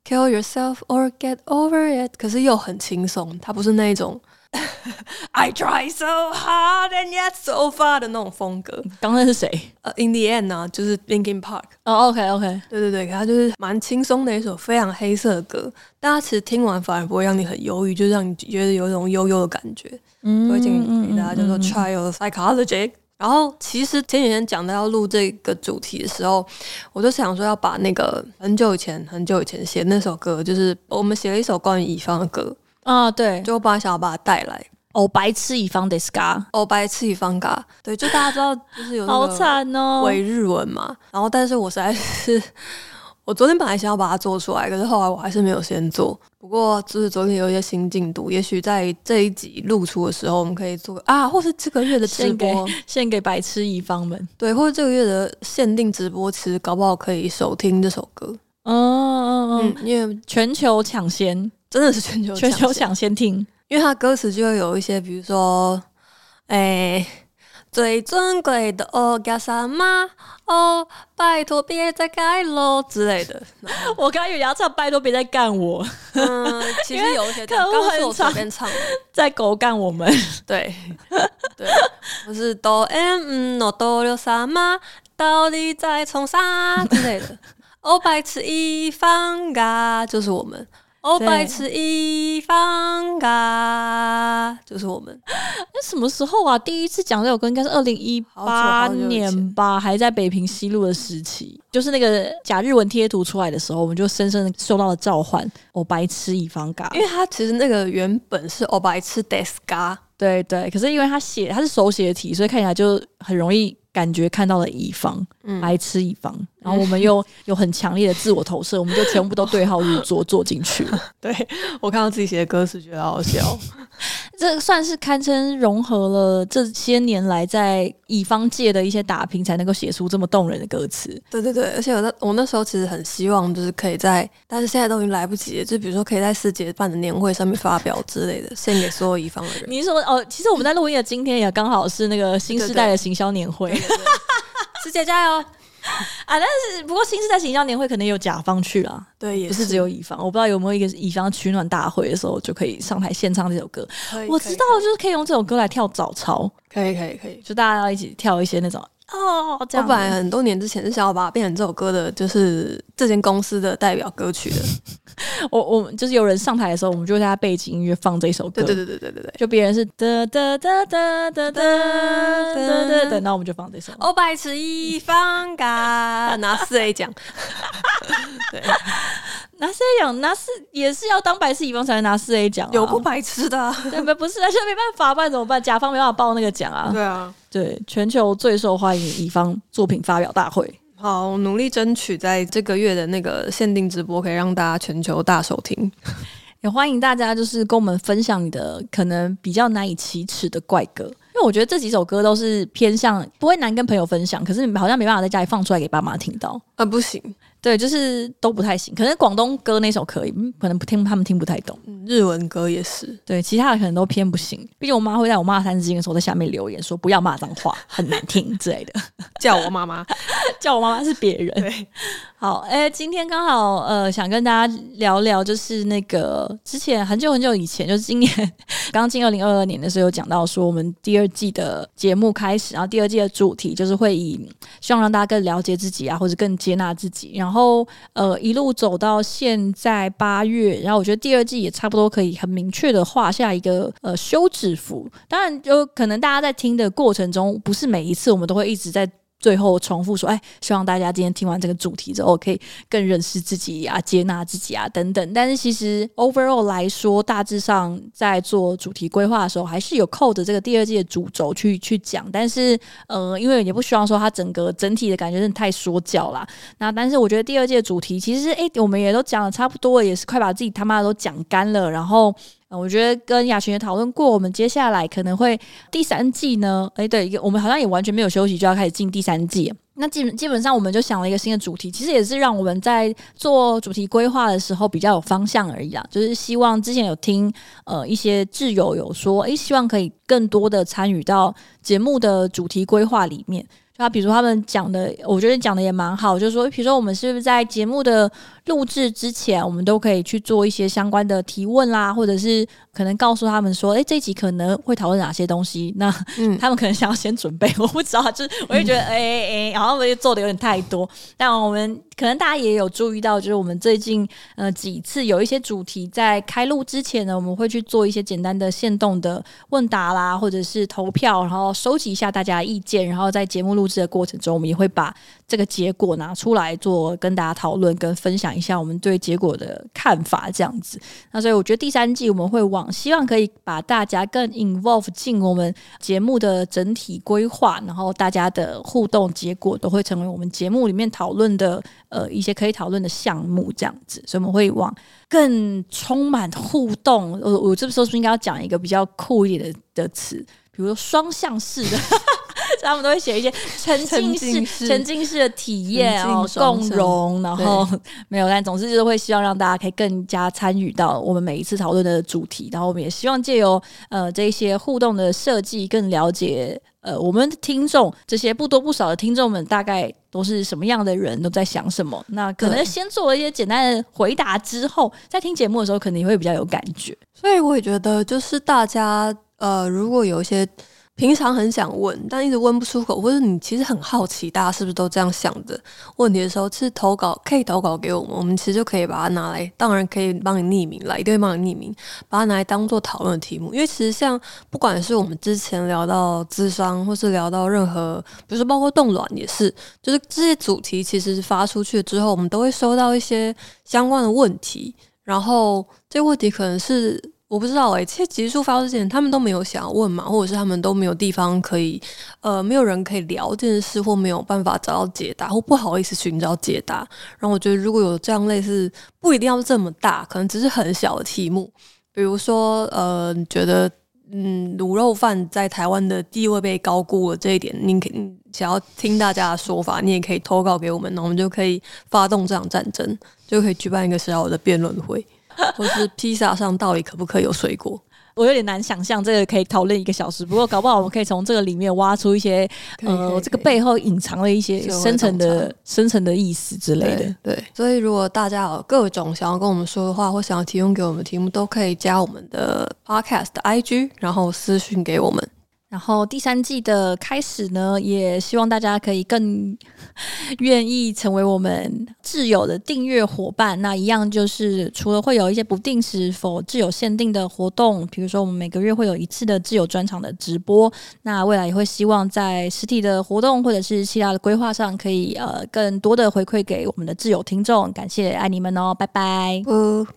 S2: Kill yourself or get over it，可是又很轻松，它不是那种 I try so hard and yet so far 的那种风格。
S1: 刚才是谁？
S2: 呃、uh,，In the end 呢、啊，就是 Linkin Park。
S1: 哦、oh,，OK OK，
S2: 对对对，它就是蛮轻松的一首非常黑色的歌，大家其实听完反而不会让你很忧郁，就让你觉得有一种悠悠的感觉。嗯，推荐给大家叫做 Child Psychology。然后，其实前几天讲到要录这个主题的时候，我就想说要把那个很久以前、很久以前写那首歌，就是我们写了一首关于乙方的歌
S1: 啊，对，
S2: 就我本来想要把它带来。
S1: 哦，白痴乙方的 ska，
S2: 哦，白痴乙方嘎，对，就大家知道，就是有
S1: 好惨哦，
S2: 伪日文嘛。然后，但是我实在是。我昨天本来想要把它做出来，可是后来我还是没有先做。不过就是昨天有一些新进度，也许在这一集露出的时候，我们可以做啊，或是这个月的直播
S1: 献给，献给白痴乙方们，
S2: 对，或者这个月的限定直播，其实搞不好可以首听这首歌。
S1: 嗯嗯嗯，因为全球抢先，
S2: 真的是全球
S1: 全球抢先听，
S2: 因为它歌词就会有一些，比如说，哎、欸。最尊贵的哦加萨玛哦，拜托别再盖喽之类的。
S1: 我刚以为你要唱拜托别再干我。
S2: 嗯，其实有一些歌是我随便唱的，
S1: 在狗干我们。
S2: 对对，我是哆 M 诺哆六萨玛，到底在冲啥之类的。哦白痴一方嘎，就是我们。哦，白痴一方嘎，就是我们。
S1: 那什么时候啊？第一次讲这首歌应该是二零一八年吧，还在北平西路的时期，就是那个假日文贴图出来的时候，我们就深深的受到了召唤。哦，白痴一方嘎，
S2: 因为他其实那个原本是哦，白痴 desu ga，
S1: 对对。可是因为他写他是手写体，所以看起来就很容易。感觉看到了乙方，嗯、白痴乙方，然后我们又 有很强烈的自我投射，我们就全部都对号入座，坐进去了。
S2: 对，我看到自己写的歌词，觉得好好笑。
S1: 这算是堪称融合了这些年来在乙方界的一些打拼，才能够写出这么动人的歌词。
S2: 对对对，而且我那我那时候其实很希望，就是可以在，但是现在都已经来不及了。就比如说，可以在师姐办的年会上面发表之类的，献给所有乙方的人。
S1: 你说哦，其实我们在录音的今天也刚好是那个新时代的行销年会，
S2: 师姐加油！
S1: 啊，但是不过新时代行销年会可能有甲方去啦，
S2: 对，也
S1: 不是只有乙方。我不知道有没有一个乙方取暖大会的时候就可以上台献唱这首歌。我知道，就是可以用这首歌来跳早操，
S2: 可以可以可以，
S1: 就大家要一起跳一些那种哦。这样，
S2: 我本来很多年之前是想要把它变成这首歌的，就是这间公司的代表歌曲的。
S1: 我我就是有人上台的时候，我们就在他背景音乐放这首歌。
S2: 对对对对对对，
S1: 就别人是哒哒哒哒哒哒哒哒，那我们就放这首。
S2: 哦，白痴一方嘎，拿四 A 奖。对，
S1: 拿四 A 奖，拿四也是要当白痴乙方才能拿四 A 奖。
S2: 有不白痴的，
S1: 对不？不是，那就没办法，不然怎么办？甲方没办法报那个奖啊。
S2: 对啊，
S1: 对，全球最受欢迎乙方作品发表大会。
S2: 好，努力争取在这个月的那个限定直播，可以让大家全球大收听。
S1: 也欢迎大家就是跟我们分享你的可能比较难以启齿的怪歌，因为我觉得这几首歌都是偏向不会难跟朋友分享，可是好像没办法在家里放出来给爸妈听到
S2: 啊，不行。
S1: 对，就是都不太行。可能广东歌那首可以，可能不听他们听不太懂。
S2: 日文歌也是，
S1: 对，其他的可能都偏不行。毕竟我妈会在我骂三字经的时候在下面留言说不要骂脏话，很难听之类的。
S2: 叫我妈妈，
S1: 叫我妈妈是别人。对，好，哎、欸，今天刚好呃想跟大家聊聊，就是那个之前很久很久以前，就是今年刚进二零二二年的时候，有讲到说我们第二季的节目开始，然后第二季的主题就是会以希望让大家更了解自己啊，或者更接纳自己，然后。然后，呃，一路走到现在八月，然后我觉得第二季也差不多可以很明确的画下一个呃休止符。当然，就可能大家在听的过程中，不是每一次我们都会一直在。最后重复说，哎，希望大家今天听完这个主题之后，可以更认识自己啊，接纳自己啊，等等。但是其实 overall 来说，大致上在做主题规划的时候，还是有扣着这个第二季的主轴去去讲。但是，呃，因为也不希望说它整个整体的感觉是太说教啦。那但是我觉得第二季的主题其实，哎，我们也都讲的差不多，也是快把自己他妈的都讲干了。然后。我觉得跟雅群也讨论过，我们接下来可能会第三季呢。诶，对，我们好像也完全没有休息，就要开始进第三季。那基本基本上，我们就想了一个新的主题，其实也是让我们在做主题规划的时候比较有方向而已啊。就是希望之前有听呃一些挚友有说，诶，希望可以更多的参与到节目的主题规划里面。那比如说他们讲的，我觉得讲的也蛮好，就是说，比如说我们是不是在节目的录制之前，我们都可以去做一些相关的提问啦，或者是可能告诉他们说，哎、欸，这一集可能会讨论哪些东西？那、嗯、他们可能想要先准备，我不知道，就是我就觉得，哎哎哎，然后我就做的有点太多。但我们可能大家也有注意到，就是我们最近呃几次有一些主题在开录之前呢，我们会去做一些简单的限动的问答啦，或者是投票，然后收集一下大家的意见，然后在节目录制的过程中，我们也会把这个结果拿出来做跟大家讨论跟分享一下我们对结果的看法，这样子。那所以我觉得第三季我们会往希望可以把大家更 involve 进我们节目的整体规划，然后大家的互动结果都会成为我们节目里面讨论的呃一些可以讨论的项目，这样子。所以我们会往更充满互动。我我这时候是不是应该要讲一个比较酷一点的的词，比如说双向式的。他们都会写一些沉浸式、沉浸式的体验哦，共融，然后没有，但总之就是会希望让大家可以更加参与到我们每一次讨论的主题，然后我们也希望借由呃这些互动的设计，更了解呃我们的听众这些不多不少的听众们大概都是什么样的人，都在想什么。那可能先做了一些简单的回答之后，在听节目的时候，可能也会比较有感觉。
S2: 所以我也觉得，就是大家呃，如果有一些。平常很想问，但一直问不出口，或者你其实很好奇，大家是不是都这样想的？问题的时候，其实投稿可以投稿给我们，我们其实就可以把它拿来，当然可以帮你匿名了，一定会帮你匿名，把它拿来当做讨论的题目。因为其实像不管是我们之前聊到智商，或是聊到任何，比如说包括冻卵也是，就是这些主题其实发出去之后，我们都会收到一些相关的问题，然后这问题可能是。我不知道哎、欸，这些集数发之前，他们都没有想要问嘛，或者是他们都没有地方可以，呃，没有人可以聊这件事，或没有办法找到解答，或不好意思寻找解答。然后我觉得，如果有这样类似，不一定要这么大，可能只是很小的题目，比如说，呃，觉得，嗯，卤肉饭在台湾的地位被高估了这一点，你可以想要听大家的说法，你也可以投稿给我们，那我们就可以发动这场战争，就可以举办一个小小的辩论会。或是披萨上到底可不可以有水果？
S1: 我有点难想象这个可以讨论一个小时。不过搞不好我们可以从这个里面挖出一些呃，这个背后隐藏了一些深层的深层的意思之类的。
S2: 对，所以如果大家有各种想要跟我们说的话，或想要提供给我们的题目，都可以加我们的 Podcast 的 IG，然后私讯给我们。
S1: 然后第三季的开始呢，也希望大家可以更 愿意成为我们挚友的订阅伙伴。那一样就是，除了会有一些不定时否挚友限定的活动，比如说我们每个月会有一次的挚友专场的直播。那未来也会希望在实体的活动或者是其他的规划上，可以呃更多的回馈给我们的挚友听众。感谢爱你们哦，拜拜。
S2: 呃